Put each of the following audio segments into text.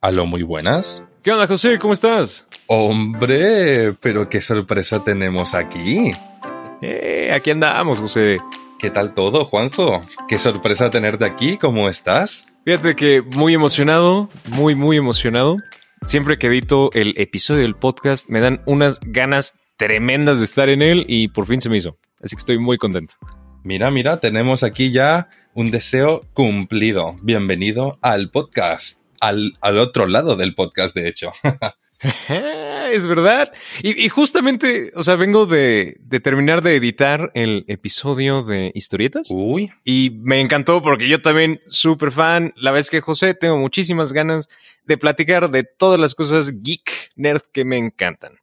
Aló, muy buenas. ¿Qué onda, José? ¿Cómo estás? Hombre, pero qué sorpresa tenemos aquí. Eh, aquí andamos, José. ¿Qué tal todo, Juanjo? Qué sorpresa tenerte aquí, ¿cómo estás? Fíjate que muy emocionado, muy, muy emocionado. Siempre que edito el episodio del podcast me dan unas ganas tremendas de estar en él y por fin se me hizo. Así que estoy muy contento. Mira, mira, tenemos aquí ya un deseo cumplido. Bienvenido al podcast. Al, al otro lado del podcast, de hecho. es verdad. Y, y, justamente, o sea, vengo de, de, terminar de editar el episodio de historietas. Uy. Y me encantó porque yo también, súper fan. La vez que José, tengo muchísimas ganas de platicar de todas las cosas geek, nerd que me encantan.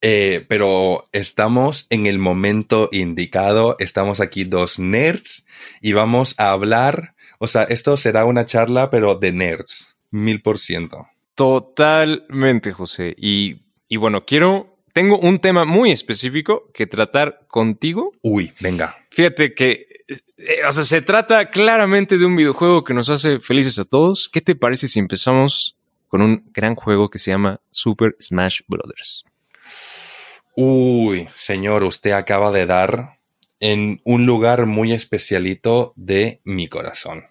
Eh, pero estamos en el momento indicado. Estamos aquí dos nerds y vamos a hablar. O sea, esto será una charla, pero de nerds. Mil por ciento. Totalmente, José. Y, y bueno, quiero, tengo un tema muy específico que tratar contigo. Uy, venga. Fíjate que, eh, o sea, se trata claramente de un videojuego que nos hace felices a todos. ¿Qué te parece si empezamos con un gran juego que se llama Super Smash Brothers? Uy, señor, usted acaba de dar en un lugar muy especialito de mi corazón.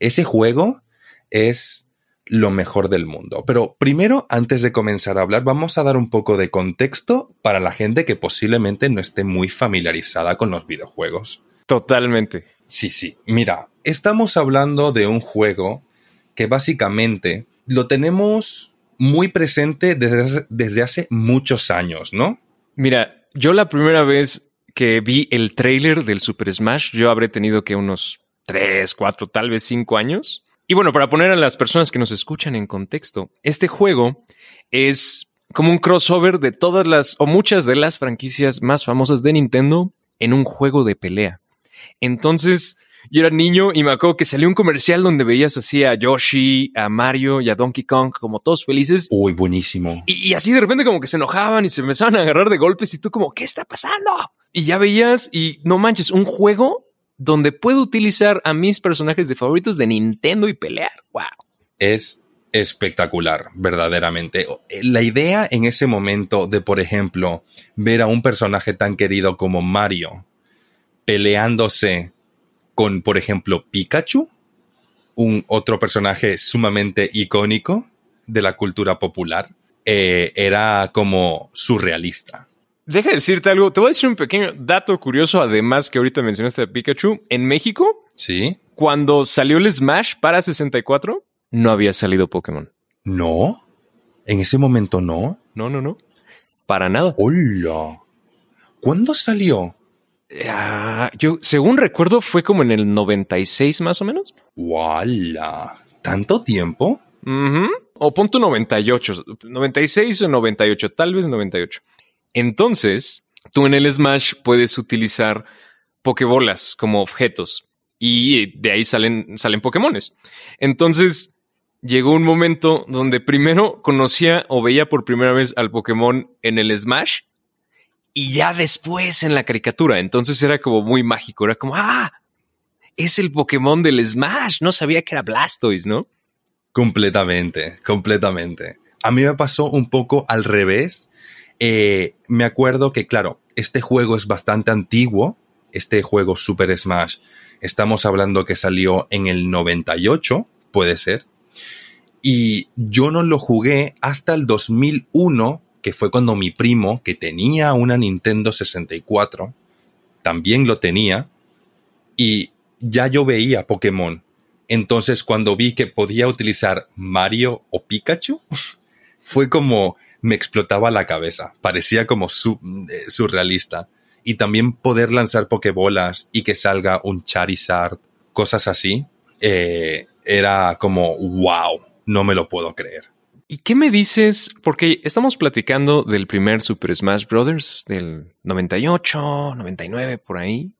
Ese juego es lo mejor del mundo. Pero primero, antes de comenzar a hablar, vamos a dar un poco de contexto para la gente que posiblemente no esté muy familiarizada con los videojuegos. Totalmente. Sí, sí. Mira, estamos hablando de un juego que básicamente lo tenemos muy presente desde, desde hace muchos años, ¿no? Mira, yo la primera vez que vi el trailer del Super Smash, yo habré tenido que unos 3, 4, tal vez 5 años. Y bueno, para poner a las personas que nos escuchan en contexto, este juego es como un crossover de todas las o muchas de las franquicias más famosas de Nintendo en un juego de pelea. Entonces, yo era niño y me acuerdo que salió un comercial donde veías así a Yoshi, a Mario y a Donkey Kong como todos felices. Uy, buenísimo. Y, y, así de repente como que se enojaban y se empezaban a agarrar de golpes y tú como, ¿qué está pasando? Y ya veías y no manches, un juego donde puedo utilizar a mis personajes de favoritos de Nintendo y pelear. ¡Wow! Es espectacular, verdaderamente. La idea en ese momento de, por ejemplo, ver a un personaje tan querido como Mario peleándose con, por ejemplo, Pikachu, un otro personaje sumamente icónico de la cultura popular, eh, era como surrealista. Deja de decirte algo. Te voy a decir un pequeño dato curioso, además que ahorita mencionaste a Pikachu. En México, sí. Cuando salió el Smash para 64, no había salido Pokémon. No. En ese momento no. No, no, no. Para nada. Hola. ¿Cuándo salió? Uh, yo, según recuerdo, fue como en el 96 más o menos. ¡Wala! ¿Tanto tiempo? Uh -huh. O punto 98. 96 o 98, tal vez 98. Entonces, tú en el Smash puedes utilizar Pokébolas como objetos y de ahí salen, salen Pokémones. Entonces, llegó un momento donde primero conocía o veía por primera vez al Pokémon en el Smash y ya después en la caricatura. Entonces era como muy mágico. Era como, ah, es el Pokémon del Smash. No sabía que era Blastoise, ¿no? Completamente, completamente. A mí me pasó un poco al revés eh, me acuerdo que, claro, este juego es bastante antiguo, este juego Super Smash, estamos hablando que salió en el 98, puede ser, y yo no lo jugué hasta el 2001, que fue cuando mi primo, que tenía una Nintendo 64, también lo tenía, y ya yo veía Pokémon. Entonces, cuando vi que podía utilizar Mario o Pikachu, fue como, me explotaba la cabeza. Parecía como su, eh, surrealista. Y también poder lanzar pokebolas y que salga un Charizard, cosas así, eh, era como, wow, no me lo puedo creer. ¿Y qué me dices? Porque estamos platicando del primer Super Smash Bros. del 98, 99, por ahí.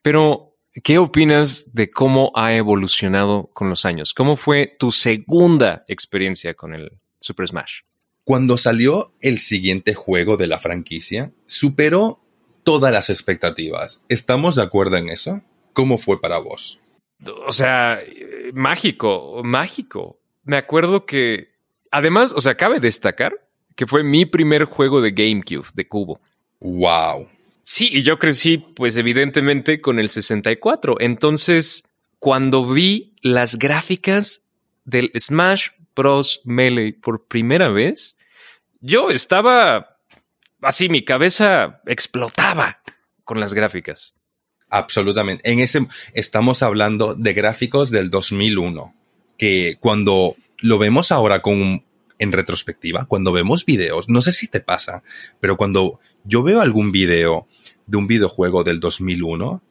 Pero, ¿qué opinas de cómo ha evolucionado con los años? ¿Cómo fue tu segunda experiencia con el Super Smash? Cuando salió el siguiente juego de la franquicia, superó todas las expectativas. ¿Estamos de acuerdo en eso? ¿Cómo fue para vos? O sea, mágico, mágico. me acuerdo que, además, o sea, cabe destacar que fue mi primer juego de GameCube, de cubo. Wow. Sí, y yo crecí, pues evidentemente, con el 64. Entonces, cuando vi las gráficas del Smash Bros. Melee por primera vez, yo estaba así, mi cabeza explotaba con las gráficas. Absolutamente. En ese estamos hablando de gráficos del 2001, que cuando lo vemos ahora con en retrospectiva, cuando vemos videos, no sé si te pasa, pero cuando yo veo algún video de un videojuego del 2001,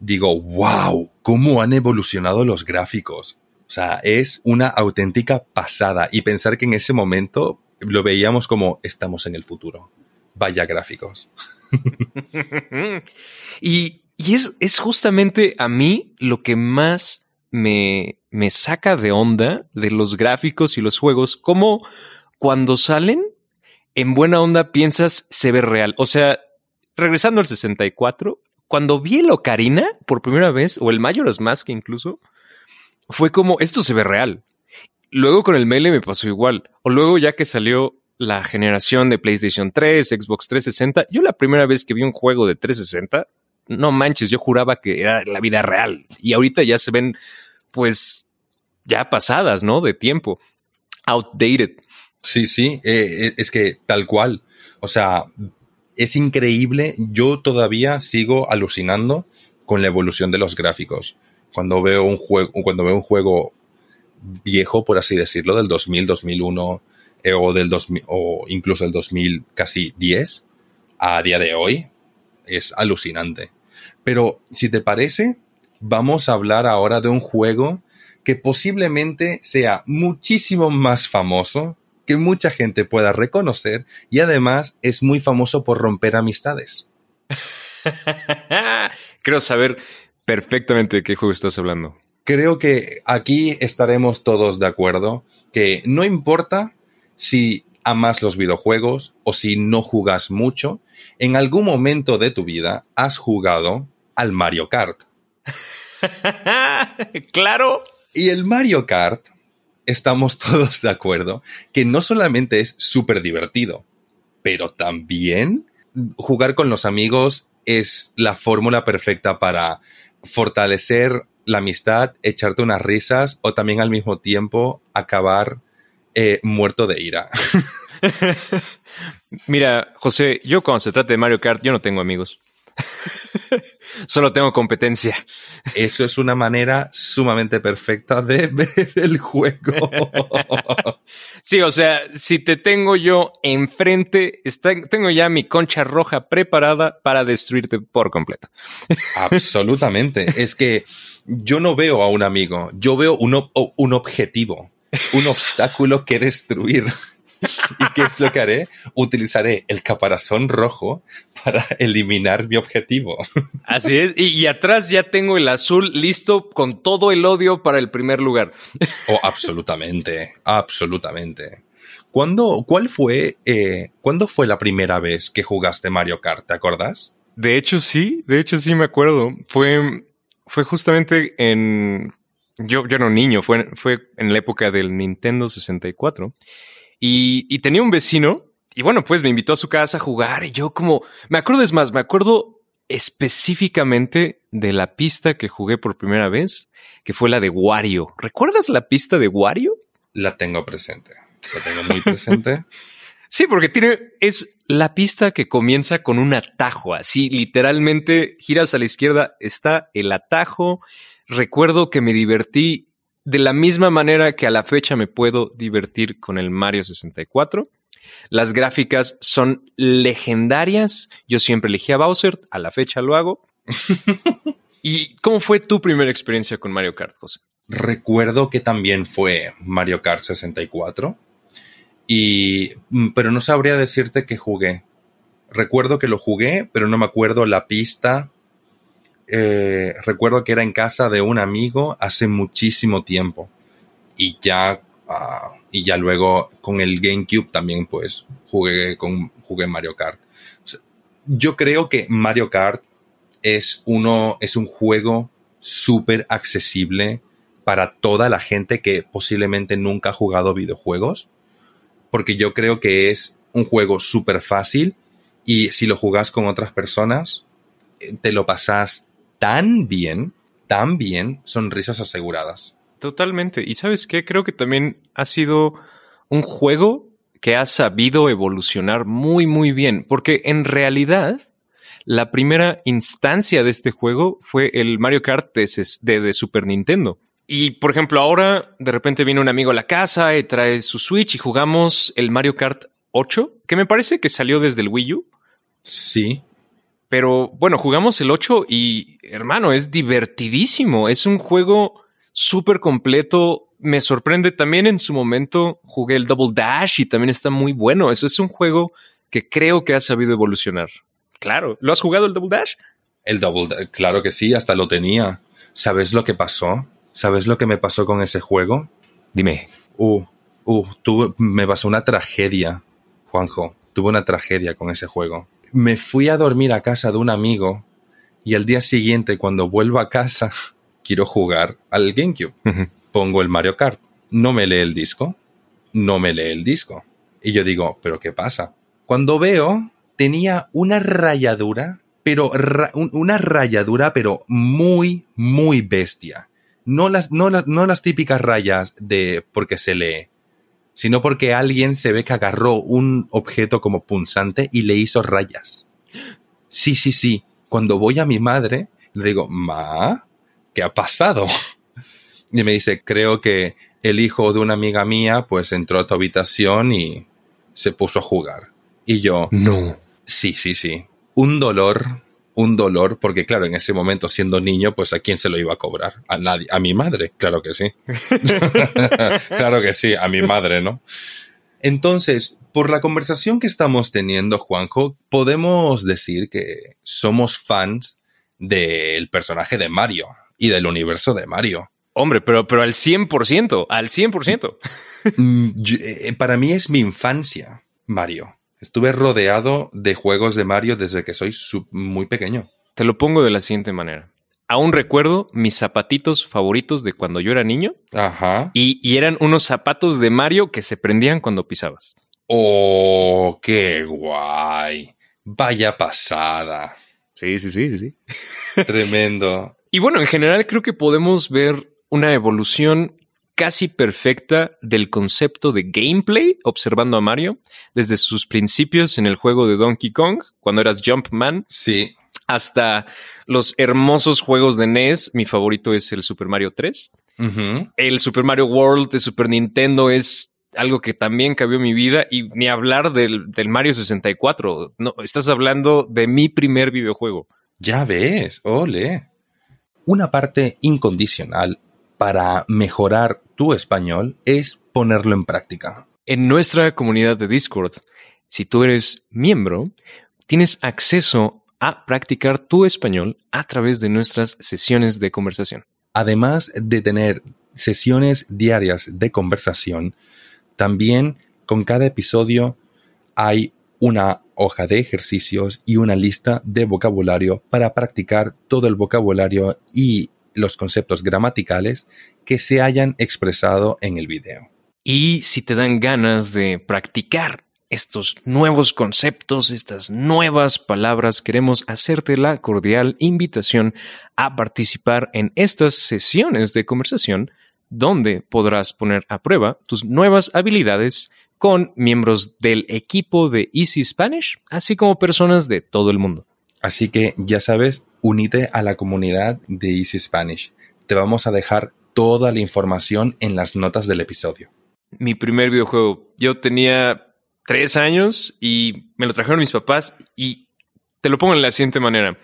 digo, wow, cómo han evolucionado los gráficos. O sea, es una auténtica pasada y pensar que en ese momento lo veíamos como estamos en el futuro. Vaya gráficos. y, y es, es, justamente a mí lo que más me, me saca de onda de los gráficos y los juegos, como cuando salen, en buena onda piensas se ve real. O sea, regresando al 64, cuando vi el Ocarina por primera vez, o el Majora's Mask incluso, fue como, esto se ve real. Luego con el Melee me pasó igual. O luego ya que salió la generación de PlayStation 3, Xbox 360, yo la primera vez que vi un juego de 360, no manches, yo juraba que era la vida real. Y ahorita ya se ven, pues, ya pasadas, ¿no? De tiempo. Outdated. Sí, sí, eh, eh, es que tal cual. O sea, es increíble. Yo todavía sigo alucinando con la evolución de los gráficos. Cuando veo un juego, cuando veo un juego viejo, por así decirlo, del 2000, 2001 eh, o del 2000 o incluso el 2000 casi 10 a día de hoy, es alucinante. Pero si te parece, vamos a hablar ahora de un juego que posiblemente sea muchísimo más famoso que mucha gente pueda reconocer y además es muy famoso por romper amistades. Creo saber perfectamente de qué juego estás hablando. Creo que aquí estaremos todos de acuerdo que no importa si amas los videojuegos o si no jugas mucho, en algún momento de tu vida has jugado al Mario Kart. claro. Y el Mario Kart estamos todos de acuerdo que no solamente es súper divertido, pero también jugar con los amigos es la fórmula perfecta para fortalecer la amistad, echarte unas risas o también al mismo tiempo acabar eh, muerto de ira. Mira, José, yo cuando se trata de Mario Kart, yo no tengo amigos. Solo tengo competencia. Eso es una manera sumamente perfecta de ver el juego. Sí, o sea, si te tengo yo enfrente, tengo ya mi concha roja preparada para destruirte por completo. Absolutamente. Es que yo no veo a un amigo, yo veo un, un objetivo, un obstáculo que destruir. ¿Y qué es lo que haré? Utilizaré el caparazón rojo para eliminar mi objetivo. Así es. Y, atrás ya tengo el azul listo con todo el odio para el primer lugar. Oh, absolutamente. Absolutamente. ¿Cuándo, cuál fue, eh, ¿Cuándo fue la primera vez que jugaste Mario Kart? ¿Te acuerdas? De hecho, sí. De hecho, sí me acuerdo. Fue, fue justamente en. Yo, yo era un niño, fue, fue en la época del Nintendo 64. Y, tenía un vecino y bueno, pues me invitó a su casa a jugar y yo como, me acuerdo es más, me acuerdo específicamente de la pista que jugué por primera vez, que fue la de Wario. ¿Recuerdas la pista de Wario? La tengo presente. La tengo muy presente. sí, porque tiene, es la pista que comienza con un atajo, así literalmente giras a la izquierda, está el atajo. Recuerdo que me divertí de la misma manera que a la fecha me puedo divertir con el Mario 64. Las gráficas son legendarias. Yo siempre elegí a Bowser, a la fecha lo hago. ¿Y cómo fue tu primera experiencia con Mario Kart, José? Recuerdo que también fue Mario Kart 64. Y, mm, pero no sabría decirte que jugué. Recuerdo que lo jugué, pero no me acuerdo la pista eh, recuerdo que era en casa de un amigo hace muchísimo tiempo. Y ya, ah, y ya luego con el GameCube también pues jugué, con, jugué Mario Kart. yo creo que Mario Kart es uno, es un juego súper accesible para toda la gente que posiblemente nunca ha jugado videojuegos, porque yo creo que es un juego súper fácil y si lo jugas con otras personas, eh, te lo pasas tan bien, tan bien, sonrisas aseguradas. Totalmente. Y sabes qué, creo que también ha sido un juego que ha sabido evolucionar muy, muy bien, porque en realidad la primera instancia de este juego fue el Mario Kart de, de, Super Nintendo. Y por ejemplo, ahora de repente viene un amigo a la casa y trae su Switch y jugamos el Mario Kart 8, que me parece que salió desde el Wii U. Sí. Pero bueno, jugamos el 8 y hermano, es divertidísimo. Es un juego súper completo. Me sorprende también en su momento jugué el Double Dash y también está muy bueno. Eso es un juego que creo que ha sabido evolucionar. Claro, ¿lo has jugado el Double Dash? El Double Dash, claro que sí, hasta lo tenía. ¿Sabes lo que pasó? ¿Sabes lo que me pasó con ese juego? Dime. Uh, uh, tuve, me pasó una tragedia, Juanjo. Tuve una tragedia con ese juego. Me fui a dormir a casa de un amigo y al día siguiente, cuando vuelvo a casa, quiero jugar al GameCube. Pongo el Mario Kart. No me lee el disco. No me lee el disco. Y yo digo, ¿pero qué pasa? Cuando veo tenía una rayadura, pero una rayadura, pero muy, muy bestia. No las, no, no las típicas rayas de porque se lee, sino porque alguien se ve que agarró un objeto como punzante y le hizo rayas. Sí, sí, sí. Cuando voy a mi madre, le digo, Ma, ¿qué ha pasado? Y me dice, creo que el hijo de una amiga mía, pues entró a tu habitación y se puso a jugar. Y yo, no. Sí, sí, sí. Un dolor, un dolor, porque claro, en ese momento siendo niño, pues a quién se lo iba a cobrar? A nadie, a mi madre, claro que sí. claro que sí, a mi madre, ¿no? Entonces, por la conversación que estamos teniendo, Juanjo, podemos decir que somos fans del personaje de Mario y del universo de Mario. Hombre, pero, pero al 100%, al 100%. Mm, eh, para mí es mi infancia, Mario. Estuve rodeado de juegos de Mario desde que soy muy pequeño. Te lo pongo de la siguiente manera. Aún recuerdo mis zapatitos favoritos de cuando yo era niño. Ajá. Y, eran unos zapatos de Mario que se prendían cuando pisabas. ¡Oh, qué guay! Vaya pasada. Sí, sí, sí, sí. Tremendo. Y bueno, en general creo que podemos ver una evolución casi perfecta del concepto de gameplay observando a Mario desde sus principios en el juego de Donkey Kong, cuando eras Jumpman. Sí. Hasta los hermosos juegos de NES. Mi favorito es el Super Mario 3. El Super Mario World de Super Nintendo es algo que también cambió mi vida y ni hablar del, del Mario 64. No, estás hablando de mi primer videojuego. Ya ves, ole. Una parte incondicional para mejorar tu español es ponerlo en práctica. En nuestra comunidad de Discord, si tú eres miembro, tienes acceso a practicar tu español a través de nuestras sesiones de conversación. Además de tener sesiones diarias de conversación, también con cada episodio hay una hoja de ejercicios y una lista de vocabulario para practicar todo el vocabulario y los conceptos gramaticales que se hayan expresado en el video. Y si te dan ganas de practicar estos nuevos conceptos, estas nuevas palabras, queremos hacerte la cordial invitación a participar en estas sesiones de conversación donde podrás poner a prueba tus nuevas habilidades con miembros del equipo de Easy Spanish, así como personas de todo el mundo. Así que ya sabes, Unite a la comunidad de Easy Spanish. Te vamos a dejar toda la información en las notas del episodio. Mi primer videojuego. Yo tenía tres años y me lo trajeron mis papás y te lo pongo en la siguiente manera.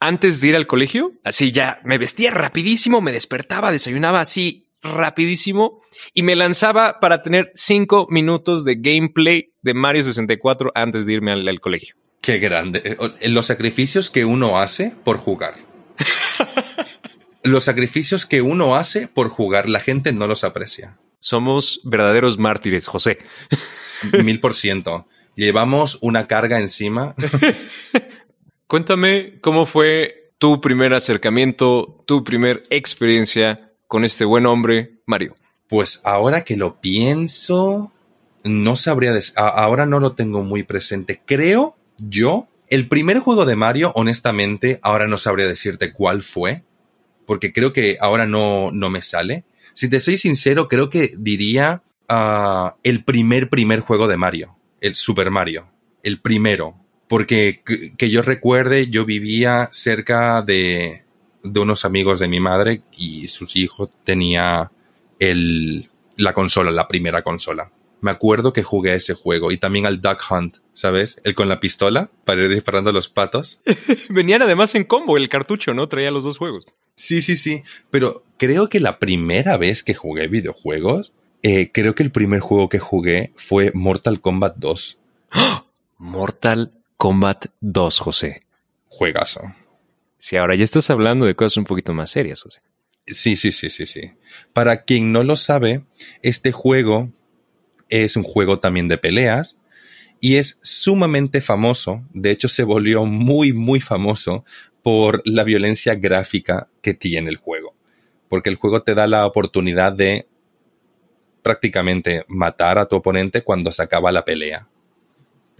Antes de ir al colegio, así ya me vestía rapidísimo, me despertaba, desayunaba así rapidísimo y me lanzaba para tener cinco minutos de gameplay de Mario 64 antes de irme al colegio. Qué grande. Eh, los sacrificios que uno hace por jugar. los sacrificios que uno hace por jugar, la gente no los aprecia. Somos verdaderos mártires, José. Mil por ciento. Llevamos una carga encima. Cuéntame cómo fue tu primer acercamiento, tu primer experiencia con este buen hombre, Mario? Pues ahora que lo pienso, no sabría, ahora no lo tengo muy presente. Creo yo, el primer juego de Mario, honestamente, ahora no sabría decirte cuál fue, porque creo que ahora no, no me sale. Si te soy sincero, creo que diría uh, el primer, primer juego de Mario, el Super Mario, el primero. Porque que yo recuerde, yo vivía cerca de, de unos amigos de mi madre y sus hijos tenía el, la consola, la primera consola. Me acuerdo que jugué ese juego y también al Duck Hunt, ¿sabes? El con la pistola para ir disparando a los patos. Venían además en combo el cartucho, ¿no? Traía los dos juegos. Sí, sí, sí. Pero creo que la primera vez que jugué videojuegos, eh, creo que el primer juego que jugué fue Mortal Kombat 2. Mortal Kombat 2, José. Juegazo. Sí, ahora ya estás hablando de cosas un poquito más serias, José. Sí, sí, sí, sí, sí. Para quien no lo sabe, este juego es un juego también de peleas y es sumamente famoso. De hecho, se volvió muy, muy famoso por la violencia gráfica que tiene el juego. Porque el juego te da la oportunidad de prácticamente matar a tu oponente cuando se acaba la pelea.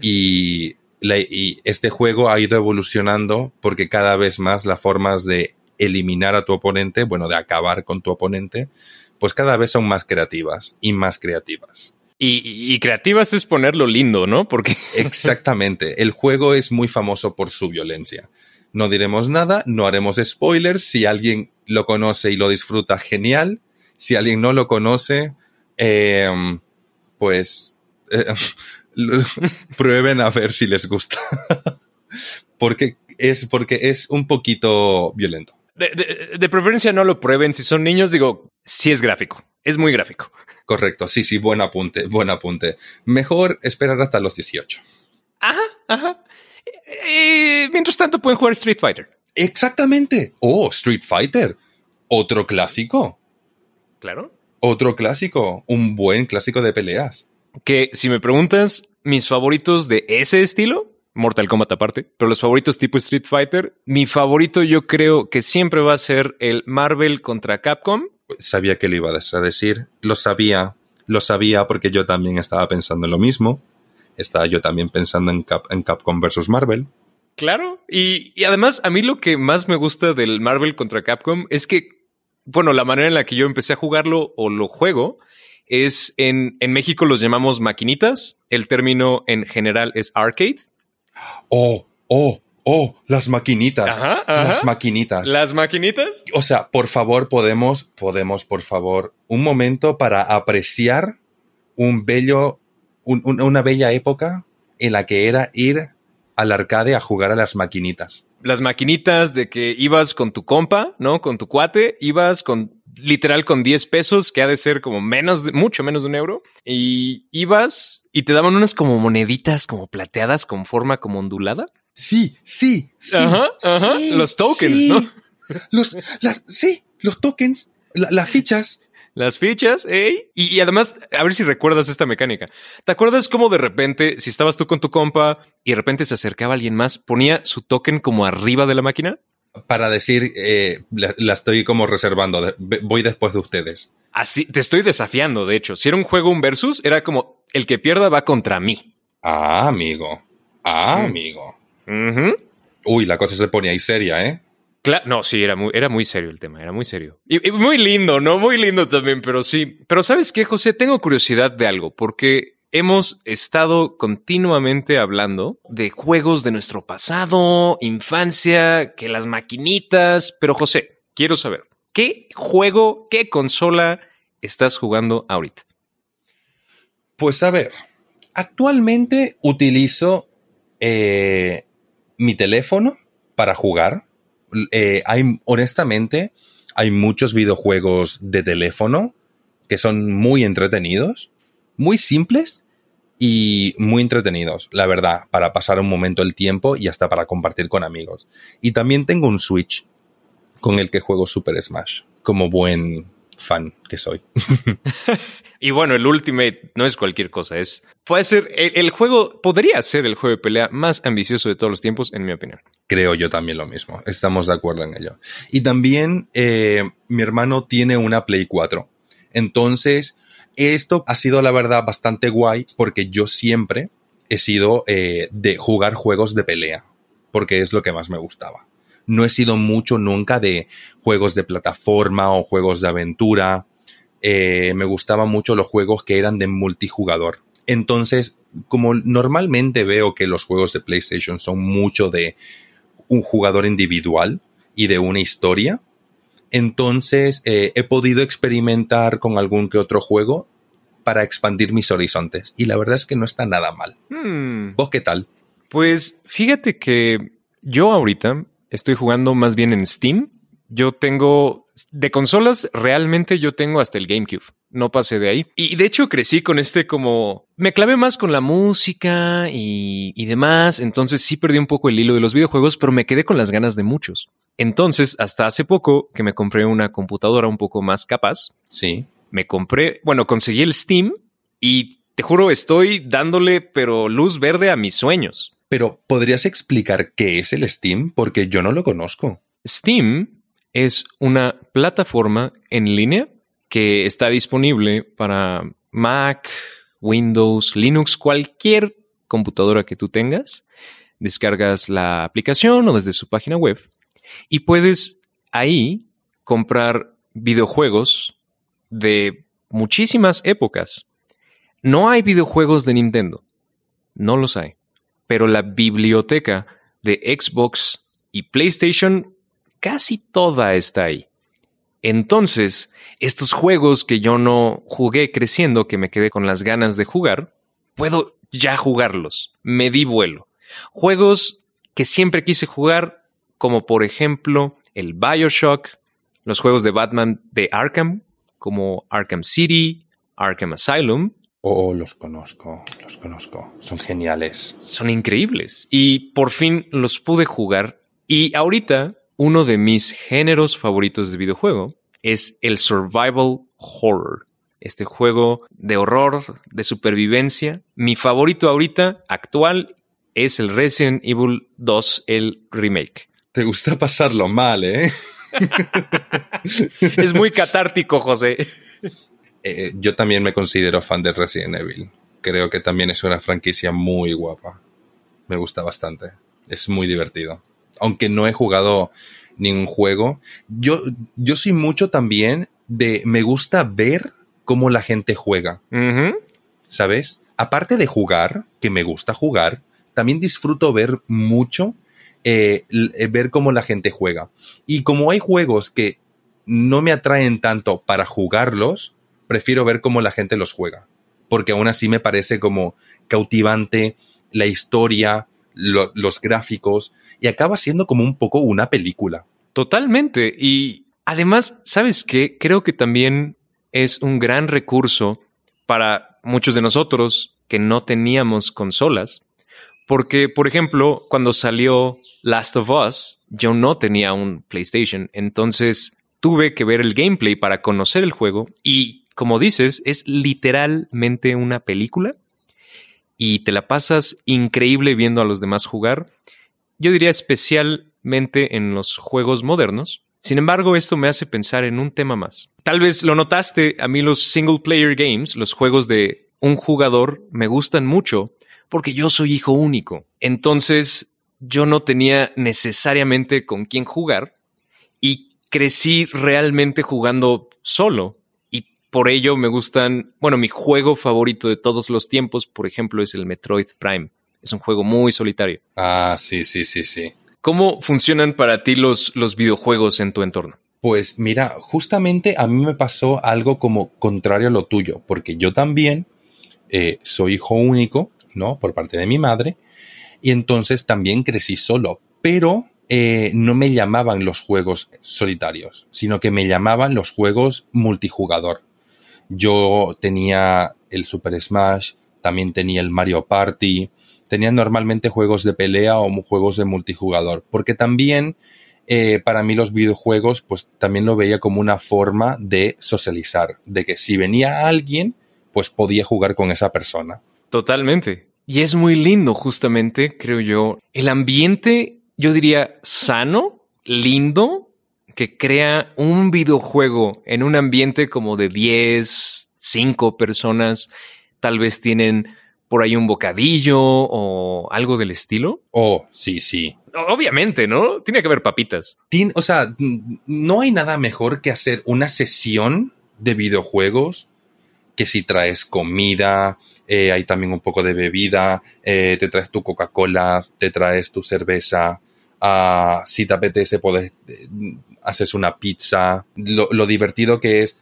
Y, y este juego ha ido evolucionando porque cada vez más las formas de eliminar a tu oponente, bueno, de acabar con tu oponente, pues cada vez son más creativas y más creativas. Y, creativas es ponerlo lindo, ¿no? Porque. Exactamente. El juego es muy famoso por su violencia. No diremos nada, no haremos spoilers. Si alguien lo conoce y lo disfruta, genial. Si alguien no lo conoce, em, pues eh, prueben a ver si les gusta. porque es porque es un poquito violento. de, preferencia no lo prueben. Si son niños, digo, sí es gráfico. Es muy gráfico. Correcto, sí, sí, buen apunte, buen apunte. Mejor esperar hasta los 18. Ajá, ajá. Eh, mientras tanto pueden jugar Street Fighter. Exactamente. Oh, Street Fighter. Otro clásico. Claro. Otro clásico. Un buen clásico de peleas. Que si me preguntas mis favoritos de ese estilo, Mortal Kombat aparte, pero los favoritos tipo Street Fighter, mi favorito yo creo que siempre va a ser el Marvel contra Capcom sabía que lo ibas a decir, lo sabía, lo sabía porque yo también estaba pensando en lo mismo, estaba yo también pensando en, en Capcom versus Marvel. Claro, y, además a mí lo que más me gusta del Marvel contra Capcom es que, bueno, la manera en la que yo empecé a jugarlo o lo juego es en, en México los llamamos maquinitas, el término en general es arcade. Oh, oh, oh, las maquinitas. Las maquinitas. Las maquinitas. O sea, por favor, podemos, podemos, por favor, un momento para apreciar un bello, una bella época en la que era ir al arcade a jugar a las maquinitas. Las maquinitas de que ibas con tu compa, ¿no? Con tu cuate, ibas con literal con 10 pesos, que ha de ser como menos, mucho menos de un euro, y ibas y te daban unas como moneditas como plateadas con forma como ondulada sí, sí, sí. Ajá, ajá. los tokens, ¿no? Los, las, sí, los tokens, las fichas. Las fichas, ¿eh? Y, además, a ver si recuerdas esta mecánica. ¿Te acuerdas cómo de repente, si estabas tú con tu compa y de repente se acercaba alguien más, ponía su token como arriba de la máquina? Para decir, eh, la, estoy como reservando, voy después de ustedes. Así, te estoy desafiando, de hecho. Si era un juego, un versus, era como el que pierda va contra mí. Ah, amigo. Ah, mm. amigo. Uy, la cosa se ponía ahí seria, ¿eh? no, sí, era muy, era muy serio el tema, era muy serio. Y, muy lindo, ¿no? Muy lindo también, pero sí. Pero ¿sabes qué, José? Tengo curiosidad de algo, porque hemos estado continuamente hablando de juegos de nuestro pasado, infancia, que las maquinitas, pero José, quiero saber, ¿qué juego, qué consola estás jugando ahorita? Pues a ver, actualmente utilizo eh, mi teléfono para jugar. Eh, hay, honestamente, hay muchos videojuegos de teléfono que son muy entretenidos, muy simples y muy entretenidos, la verdad, para pasar un momento el tiempo y hasta para compartir con amigos. Y también tengo un Switch con el que juego Super Smash, como buen, fan que soy. y bueno, el Ultimate no es cualquier cosa, es puede ser el, juego podría ser el juego de pelea más ambicioso de todos los tiempos, en mi opinión. Creo yo también lo mismo. Estamos de acuerdo en ello. Y también eh, mi hermano tiene una Play 4. Entonces, esto ha sido la verdad bastante guay porque yo siempre he sido eh, de jugar juegos de pelea, porque es lo que más me gustaba. No he sido mucho nunca de juegos de plataforma o juegos de aventura. Eh, me gustaban mucho los juegos que eran de multijugador. Entonces, como normalmente veo que los juegos de PlayStation son mucho de un jugador individual y de una historia, entonces eh, he podido experimentar con algún que otro juego para expandir mis horizontes. Y la verdad es que no está nada mal. Hmm. ¿Vos qué tal? Pues fíjate que yo ahorita estoy jugando más bien en Steam. Yo tengo de consolas, realmente yo tengo hasta el GameCube. No pasé de ahí. Y de hecho crecí con este como... Me clavé más con la música y, y demás. Entonces sí perdí un poco el hilo de los videojuegos, pero me quedé con las ganas de muchos. Entonces, hasta hace poco que me compré una computadora un poco más capaz. Sí me compré, bueno, conseguí el Steam y te juro, estoy dándole, pero luz verde a mis sueños. Pero, ¿podrías explicar qué es el Steam? Porque yo no lo conozco. Steam es una plataforma en línea que está disponible para Mac, Windows, Linux, cualquier computadora que tú tengas. Descargas la aplicación o desde su página web y puedes ahí comprar videojuegos de muchísimas épocas. No hay videojuegos de Nintendo, no los hay, pero la biblioteca de Xbox y PlayStation casi toda está ahí. Entonces, estos juegos que yo no jugué creciendo, que me quedé con las ganas de jugar, puedo ya jugarlos. Me di vuelo. Juegos que siempre quise jugar, como por ejemplo el Bioshock, los juegos de Batman de Arkham, como Arkham City, Arkham Asylum. Oh, los conozco, los conozco. Son geniales. Son increíbles. Y por fin los pude jugar. Y ahorita, uno de mis géneros favoritos de videojuego es el survival horror. Este juego de horror, de supervivencia. Mi favorito ahorita, actual, es el Resident Evil 2, el remake. Te gusta pasarlo mal, ¿eh? es muy catártico, José. Eh, yo también me considero fan de Resident Evil. Creo que también es una franquicia muy guapa. Me gusta bastante. Es muy divertido. Aunque no he jugado ningún juego. Yo, yo soy mucho también de. Me gusta ver cómo la gente juega. ¿Sabes? Aparte de jugar, que me gusta jugar, también disfruto ver mucho eh, eh, ver cómo la gente juega. Y como hay juegos que no me atraen tanto para jugarlos, prefiero ver cómo la gente los juega. Porque aún así me parece como cautivante la historia, los gráficos, y acaba siendo como un poco una película. Totalmente. Y además, ¿sabes qué? Creo que también es un gran recurso para muchos de nosotros que no teníamos consolas. Porque, por ejemplo, cuando salió Last of Us, yo no tenía un PlayStation, entonces tuve que ver el gameplay para conocer el juego y como dices, es literalmente una película y te la pasas increíble viendo a los demás jugar. Yo diría especialmente en los juegos modernos. Sin embargo, esto me hace pensar en un tema más. Tal vez lo notaste, a mí los single player games, los juegos de un jugador, me gustan mucho porque yo soy hijo único. Entonces, yo no tenía necesariamente con quién jugar y crecí realmente jugando solo. Por ello me gustan, bueno, mi juego favorito de todos los tiempos, por ejemplo, es el Metroid Prime. Es un juego muy solitario. Ah, sí, sí, sí, sí. ¿Cómo funcionan para ti los, los videojuegos en tu entorno? Pues mira, justamente a mí me pasó algo como contrario a lo tuyo, porque yo también eh, soy hijo único, ¿no? Por parte de mi madre, y entonces también crecí solo, pero eh, no me llamaban los juegos solitarios, sino que me llamaban los juegos multijugador. Yo tenía el Super Smash, también tenía el Mario Party, tenía normalmente juegos de pelea o juegos de multijugador, porque también eh, para mí los videojuegos, pues también lo veía como una forma de socializar, de que si venía alguien, pues podía jugar con esa persona. Totalmente. Y es muy lindo, justamente, creo yo. El ambiente, yo diría, sano, lindo, que crea un videojuego en un ambiente como de 10, 5 personas, tal vez tienen por ahí un bocadillo o algo del estilo. Oh, sí, sí. Obviamente, ¿no? Tiene que haber papitas. o sea, no hay nada mejor que hacer una sesión de videojuegos que si traes comida, eh, hay también un poco de bebida, eh, te traes tu Coca-Cola, te traes tu cerveza, uh, si te apetece puedes, eh, haces una pizza. Lo, divertido que es,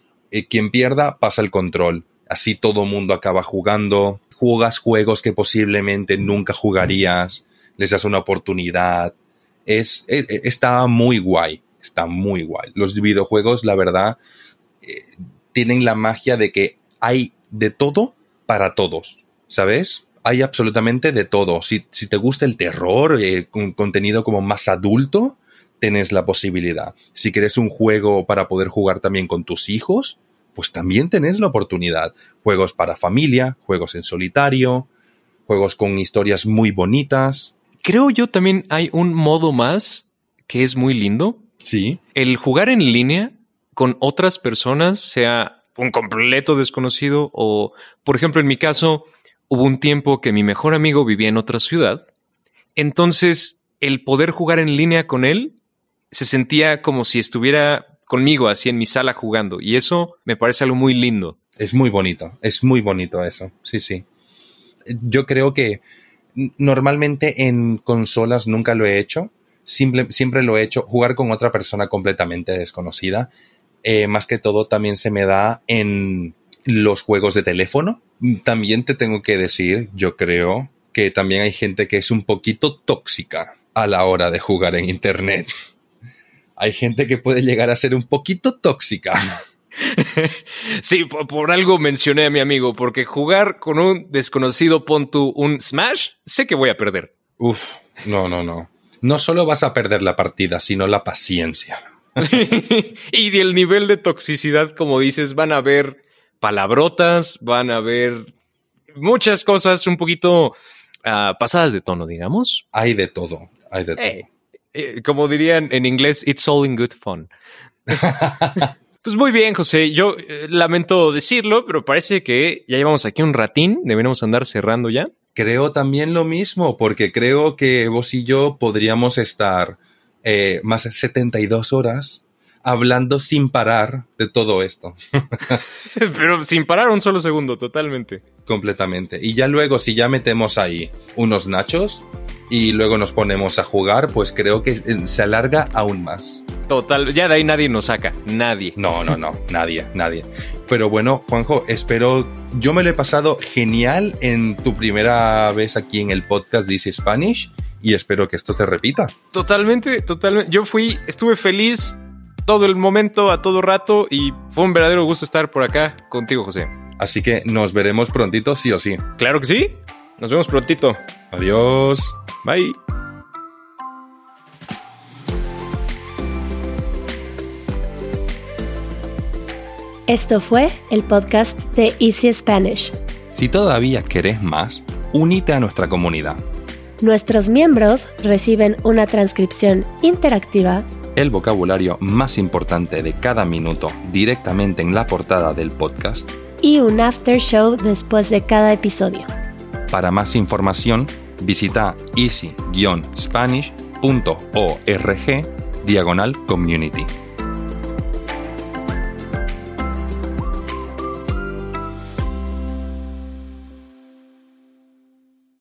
quien pierda pasa el control. Así todo mundo acaba jugando, juegas juegos que posiblemente nunca jugarías, les das una oportunidad. Es, e, e, está muy guay, está muy guay. Los videojuegos, la verdad, eh, tienen la magia de que hay de todo para todos, ¿sabes? Hay absolutamente de todo. Si, te gusta el terror, eh, un contenido como más adulto, tienes la posibilidad. Si quieres un juego para poder jugar también con tus hijos, pues también tenés la oportunidad. Juegos para familia, juegos en solitario, juegos con historias muy bonitas. Creo yo también hay un modo más que es muy lindo. Sí. El jugar en línea con otras personas, sea un completo desconocido o, por ejemplo, en mi caso, hubo un tiempo que mi mejor amigo vivía en otra ciudad. Entonces, el poder jugar en línea con él se sentía como si estuviera conmigo así en mi sala jugando. Y eso me parece algo muy lindo. Es muy bonito, es muy bonito eso. Sí, sí. Yo creo que normalmente en consolas nunca lo he hecho. siempre lo he hecho jugar con otra persona completamente desconocida. Eh, más que todo también se me da en los juegos de teléfono. También te tengo que decir, yo creo que también hay gente que es un poquito tóxica a la hora de jugar en Internet hay gente que puede llegar a ser un poquito tóxica. Sí, por, algo mencioné a mi amigo, porque jugar con un desconocido, pon un Smash, sé que voy a perder. Uf, no, no, no. No solo vas a perder la partida, sino la paciencia. y el nivel de toxicidad, como dices, van a haber palabrotas, van a haber muchas cosas un poquito ah, pasadas de tono, digamos. Hay de todo, hay de todo. Eh, como dirían en inglés, it's all in good fun. pues muy bien, José. Yo eh, lamento decirlo, pero parece que ya llevamos aquí un ratín. Deberíamos andar cerrando ya. Creo también lo mismo, porque creo que vos y yo podríamos estar eh, más de 72 horas hablando sin parar de todo esto. Pero sin parar un solo segundo, totalmente. Completamente. Y ya luego, si ya metemos ahí unos nachos, y luego nos ponemos a jugar, pues creo que se alarga aún más. Total, ya de ahí nadie nos saca, nadie. No, no, no, nadie, nadie. Pero bueno, Juanjo, espero, yo me lo he pasado genial en tu primera vez aquí en el podcast This Spanish y espero que esto se repita. Totalmente, totalmente. Yo fui, estuve feliz todo el momento, a todo rato y fue un verdadero gusto estar por acá contigo, José. Así que nos veremos prontito, sí o sí. Claro que sí. Nos vemos prontito. Adiós. Bye. Esto fue el podcast de Easy Spanish. Si todavía querés más, unite a nuestra comunidad. Nuestros miembros reciben una transcripción interactiva, el vocabulario más importante de cada minuto directamente en la portada del podcast y un after show después de cada episodio. Para más información, visita easy-spanish.org diagonal community.